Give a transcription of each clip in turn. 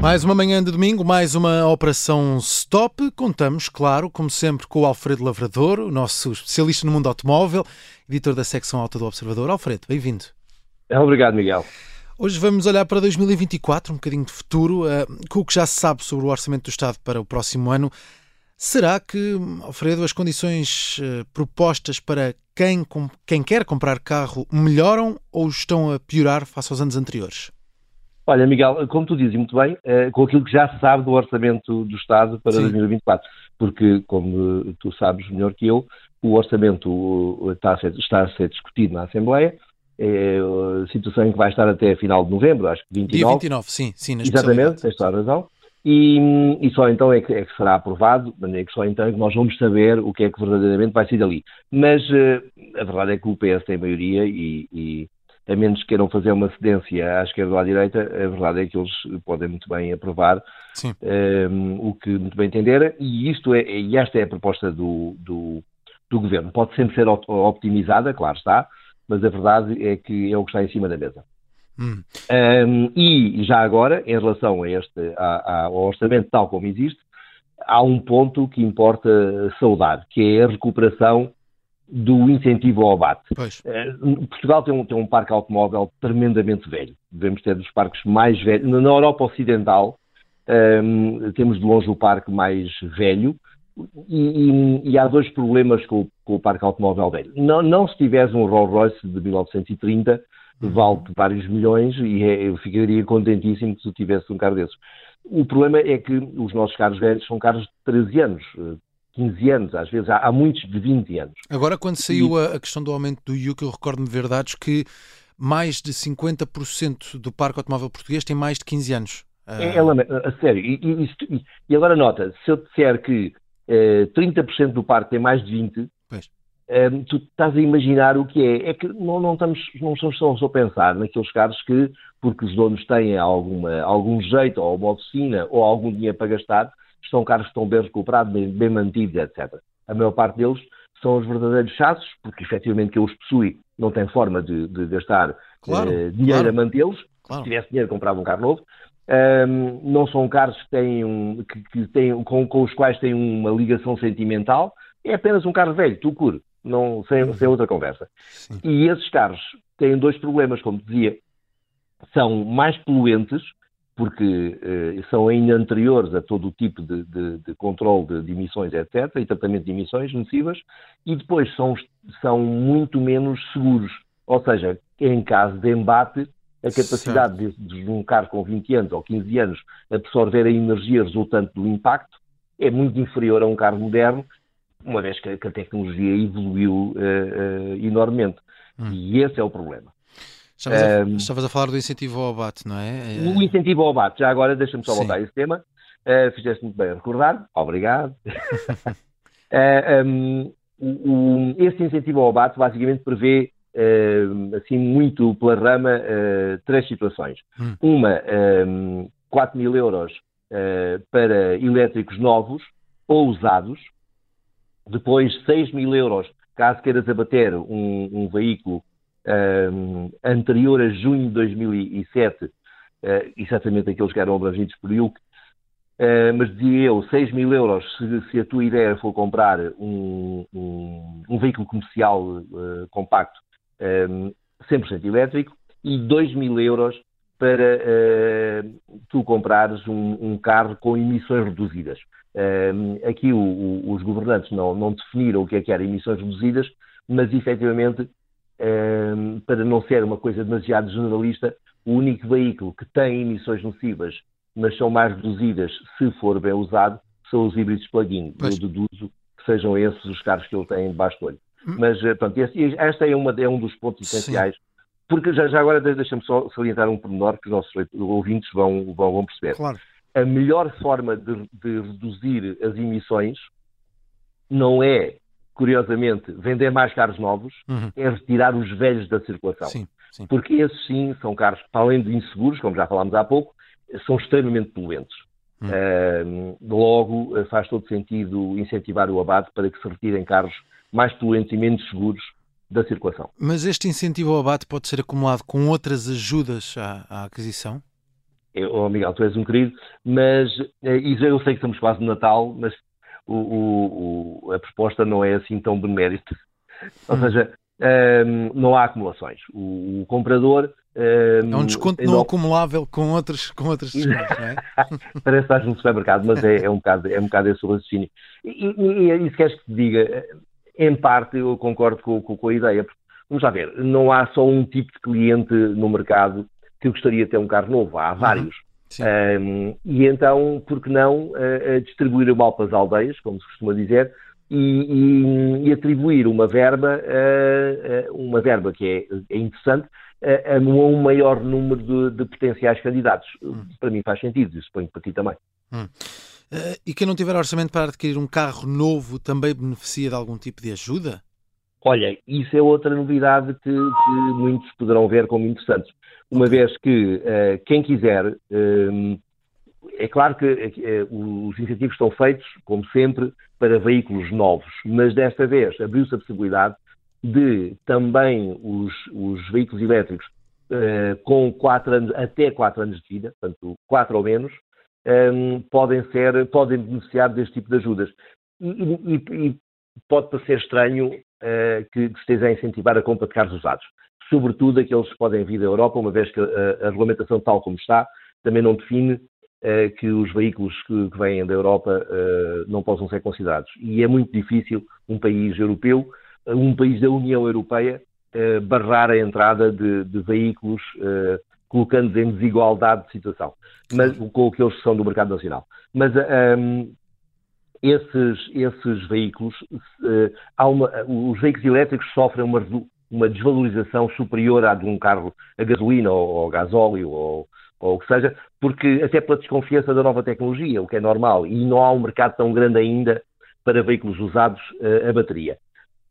Mais uma manhã de domingo, mais uma operação stop. Contamos, claro, como sempre, com o Alfredo Lavrador, o nosso especialista no mundo automóvel, editor da secção alta do Observador. Alfredo, bem-vindo. Obrigado, Miguel. Hoje vamos olhar para 2024, um bocadinho de futuro, uh, com o que já se sabe sobre o orçamento do Estado para o próximo ano. Será que, Alfredo, as condições uh, propostas para quem, quem quer comprar carro melhoram ou estão a piorar face aos anos anteriores? Olha, Miguel, como tu dizes muito bem, uh, com aquilo que já se sabe do orçamento do Estado para Sim. 2024, porque, como tu sabes melhor que eu, o orçamento está a ser, está a ser discutido na Assembleia é a situação em que vai estar até a final de novembro, acho que 29. Dia 29, sim, sim, na Exatamente, tens toda a razão. E, e, só então é que, é que, será aprovado, de maneira que só então é que nós vamos saber o que é que verdadeiramente vai sair dali. Mas uh, a verdade é que o PS tem maioria e, e, a menos que queiram fazer uma cedência à esquerda ou à direita, a verdade é que eles podem muito bem aprovar um, eh, o que muito bem entenderem e, isto é, e esta é a proposta do, do, do governo. Pode sempre ser optimizada, claro está, mas a verdade é que é o que está em cima da mesa. Hum. Um, e já agora, em relação a este, a, a, ao orçamento tal como existe, há um ponto que importa saudar, que é a recuperação do incentivo ao abate. Uh, Portugal tem um, tem um parque automóvel tremendamente velho. Devemos ter dos parques mais velhos. Na Europa Ocidental, um, temos de longe o parque mais velho, e, e, e, há dois problemas com, com, o parque automóvel velho. Não, não se tivesse um Rolls Royce de 1930, vale vários milhões e é, eu ficaria contentíssimo se tivesse um carro desses. O problema é que os nossos carros velhos são carros de 13 anos, 15 anos, às vezes há, há muitos de 20 aanos. Agora, quando saiu e... a, a, questão do aumento do IUC, eu recordo-me ver dados que mais de 50% do parque automóvel português tem mais de 15 anos. É, é, a sério. E, e, e, agora nota, se eu disser que 30% eh, do parque tem mais de 20, pois. Uh, tu estás a imaginar o que é. É que não, não, estamos, não estamos só a pensar naqueles carros que, porque os donos têm alguma, algum jeito, ou uma oficina, ou algum dinheiro para gastar, são carros que estão bem recuperados, bem, bem mantidos, etc. A maior parte deles são os verdadeiros chassos, porque efetivamente quem os possui não tem forma de, de gastar claro, uh, dinheiro claro. a mantê-los. Claro. Se tivesse dinheiro, comprava um carro novo. Um, não são carros que têm um, que, que têm, com, com, os quais têm uma ligação sentimental, é apenas um carro velho, tu curo, não, sem, sem outra conversa. Sim. E esses carros têm dois problemas, como dizia, são mais poluentes, porque eh, são ainda anteriores a todo o tipo de, de, de controle de, de, emissões, etc., e tratamento de emissões nocivas, e depois são, são muito menos seguros. Ou seja, em caso de embate, a capacidade de, de, um carro com 20 anos ou 15 anos absorver a energia resultante do impacto é muito inferior a um carro moderno, uma vez que, que a tecnologia evoluiu uh, uh, enormemente. Hum. E esse é o problema. Estavas, a, um, estavas, a, falar do incentivo ao abate, não é? O incentivo ao abate, já agora deixa-me só Sim. voltar a esse tema. Uh, fizeste muito bem a recordar, obrigado. um, um, esse incentivo ao abate basicamente prevê uh, assim muito pela rama, uh, três situações. Hum. Uma, um, 4 mil euros uh, para elétricos novos ou usados. Depois, 6 mil euros caso queiras abater um, um veículo anterior a junho de 2007, uh, exatamente aqueles que eram abrangidos por IUC, Uh, mas dizia eu, 6 mil euros se, se, a tua ideia for comprar um, um, um veículo comercial uh, compacto um, 100% elétrico e 2 mil euros para tu comprares um, carro com emissões reduzidas. Aqui o, o, os governantes não, não, definiram o que é que eram emissões reduzidas, mas efetivamente, um, para não ser uma coisa demasiado generalista, o único veículo que tem emissões nocivas, mas são mais reduzidas se for bem usado, são os híbridos plug-in. Eu deduzo que sejam esses os carros que ele tem debaixo do olho. Hum. Mas, eh, pronto, este, esta é, uma, é um dos pontos essenciais. Sim. Porque já, já agora deixa-me só salientar um pormenor que os nossos ouvintes vão, vão, vão perceber. Claro. A melhor forma de, de reduzir as emissões não é, curiosamente, vender mais carros novos, uhum. é retirar os velhos da circulação. Sim, sim. Porque esses sim são carros, além de inseguros, como já falámos há pouco, são extremamente poluentes. Uhum. Uh, logo, faz todo sentido incentivar o abate para que se retirem carros mais poluentes e menos seguros da circulação. Mas este incentivo ao abate pode ser acumulado com outras ajudas à, à aquisição? Eu, oh, Miguel, tu és um querido, mas eu sei que estamos quase no Natal, mas o, o, a proposta não é assim tão benemérita. Ou hum. seja, um, não há acumulações. O, o comprador. Um, é um desconto não, não acumulável com outros, com outros descontos, não é? Parece que estás no supermercado, mas é, é, um bocado, é um bocado esse o raciocínio. E, e, e, se queres que te diga, em parte eu concordo com, com, com a ideia. Vamos lá ver, não há só um tipo de cliente no mercado que gostaria de ter um carro novo, há vários. Um, e então, por que não uh, distribuir o mal para as aldeias, como se costuma dizer, e, e, e atribuir uma verba, uh, uh, uma verba que é, é interessante, a um maior número de, de potenciais candidatos. Hum. Para mim faz sentido, e suponho que para ti também. Hum. e quem não tiver orçamento para adquirir um carro novo também beneficia de algum tipo de ajuda? Olha, isso é outra novidade que, que muitos poderão ver como interessante. Uma vez que uh, quem quiser, uh, é claro que uh, os incentivos estão feitos, como sempre, para veículos novos, mas desta vez abriu-se a possibilidade de também os, os veículos elétricos com quatro anos, até 4 anos de vida, portanto 4 ou menos, um, podem, ser, podem beneficiar deste tipo de ajudas. E, e, e pode parecer estranho uh, que, que esteja a incentivar a compra de carros usados. Sobretudo aqueles que podem vir da Europa, uma vez que a, a regulamentação tal como está também não define uh, que os veículos que, vêm da Europa não possam ser considerados. E é muito difícil um país europeu, um país da União Europeia, barrar a entrada de, de veículos colocando-nos em desigualdade de situação, mas com aqueles que são do mercado nacional. Mas um, esses, esses veículos, uh, uma, os veículos elétricos sofrem uma, uma desvalorização superior à de um carro a gasolina ou, ou gasóleo ou, ou o que seja, porque até pela desconfiança da nova tecnologia, o que é normal, e não há um mercado tão grande ainda para veículos usados uh, a bateria.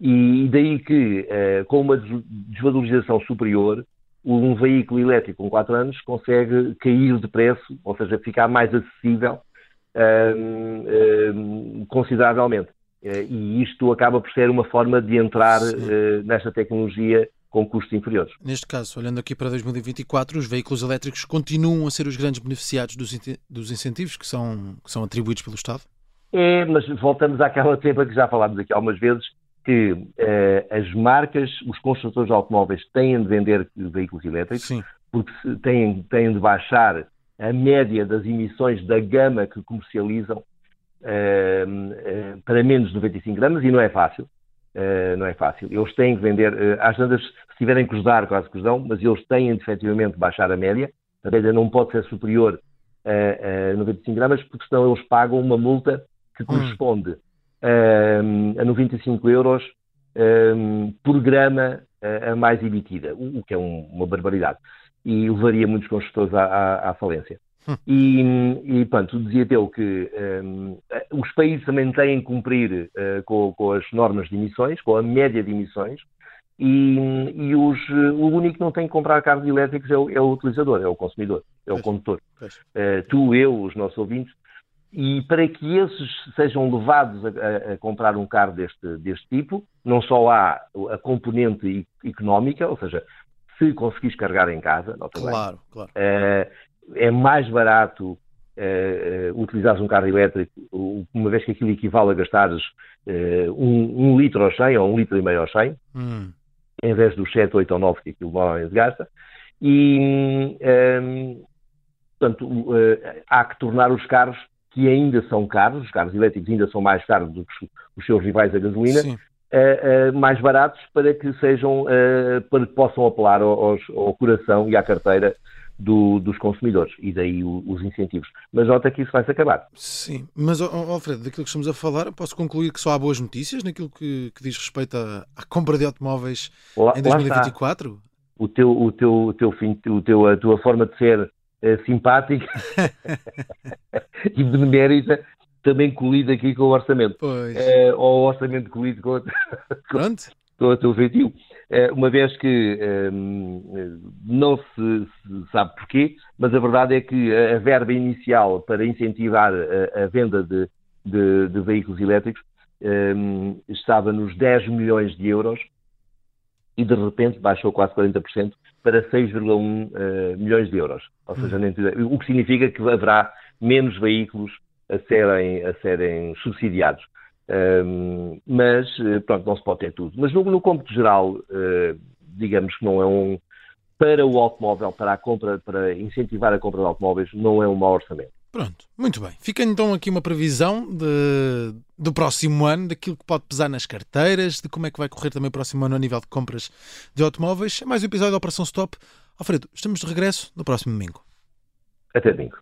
E daí que, uh, com uma desvalorização superior, um veículo elétrico com 4 anos consegue cair de preço, ou seja, ficar mais acessível consideravelmente. Eh, e isto acaba por ser uma forma de entrar uh, nesta tecnologia com custos inferiores. Neste caso, olhando aqui para 2024, os veículos elétricos continuam a ser os grandes beneficiados dos, dos incentivos que são, que são atribuídos pelo Estado? É, mas voltamos àquela tema que já falámos aqui algumas vezes, que uh, as marcas, os construtores de automóveis têm de vender veículos elétricos, Sim. porque têm, têm de baixar a média das emissões da gama que comercializam uh, uh, para menos de 95 gramas e não é fácil. Uh, não é fácil. Eles têm que vender, às tantas, se tiverem que os dar, quase que dão, mas eles têm de efetivamente baixar a média. A média não pode ser superior a, a 95 gramas, porque senão eles pagam uma multa que hum. corresponde hum. a 95 euros um, por grama a mais emitida, o que é um, uma barbaridade e levaria muitos construtores à, à, à falência. E, e, pronto, dizia eu que um, os países também têm que cumprir uh, com, com, as normas de emissões, com a média de emissões, e, e os, o único que não tem que comprar carros elétricos é o, é o utilizador, é o consumidor, é o condutor. Uh, tu, eu, os nossos ouvintes, e para que esses sejam levados a, a, comprar um carro deste, deste tipo, não só há a componente económica, ou seja, se conseguires carregar em casa, claro, claro. É, é mais barato utilizares um carro elétrico, uma vez que aquilo equivale a gastares é, um, um, litro ao 100 ou um litro e meio ao 100, hum. em vez dos 7, 8 ou 9 que aquilo normalmente gasta. E, um, portanto, uh, há que tornar os carros que ainda são caros, os carros elétricos ainda são mais caros do que os seus rivais a gasolina, uh, uh, mais baratos para que sejam, uh, para que possam apelar aos, ao coração e à carteira do, dos consumidores e daí o, os incentivos. Mas nota que isso vai-se acabar. Sim, mas Alfredo, daquilo que estamos a falar, posso concluir que só há boas notícias naquilo que, que diz respeito à, à, compra de automóveis lá, em 2024? O teu, o teu, o teu fim, o teu, a tua forma de ser simpática e benemérita também colide aqui com o orçamento. Pois. Uh, ou o orçamento colide com, Pronto. com o teu feitio. Uh, uma vez que um, não se, sabe porquê, mas a verdade é que a, verba inicial para incentivar a, venda de, de, de, veículos elétricos um, estava nos 10 milhões de euros e de repente baixou quase 40% para 6,1 uh, milhões de euros. Ou seja, o que significa que haverá menos veículos a serem, a serem subsidiados. Um, mas, pronto, não se pode ter tudo. Mas no, no cômputo geral, uh, digamos que não é um. Para o automóvel, para a compra, para incentivar a compra de automóveis, não é um mau orçamento. Pronto, muito bem. Fica então aqui uma previsão de, do próximo ano, daquilo que pode pesar nas carteiras, de como é que vai correr também o próximo ano a nível de compras de automóveis. É mais um episódio da Operação Stop. Alfredo, estamos de regresso no próximo domingo. Até domingo.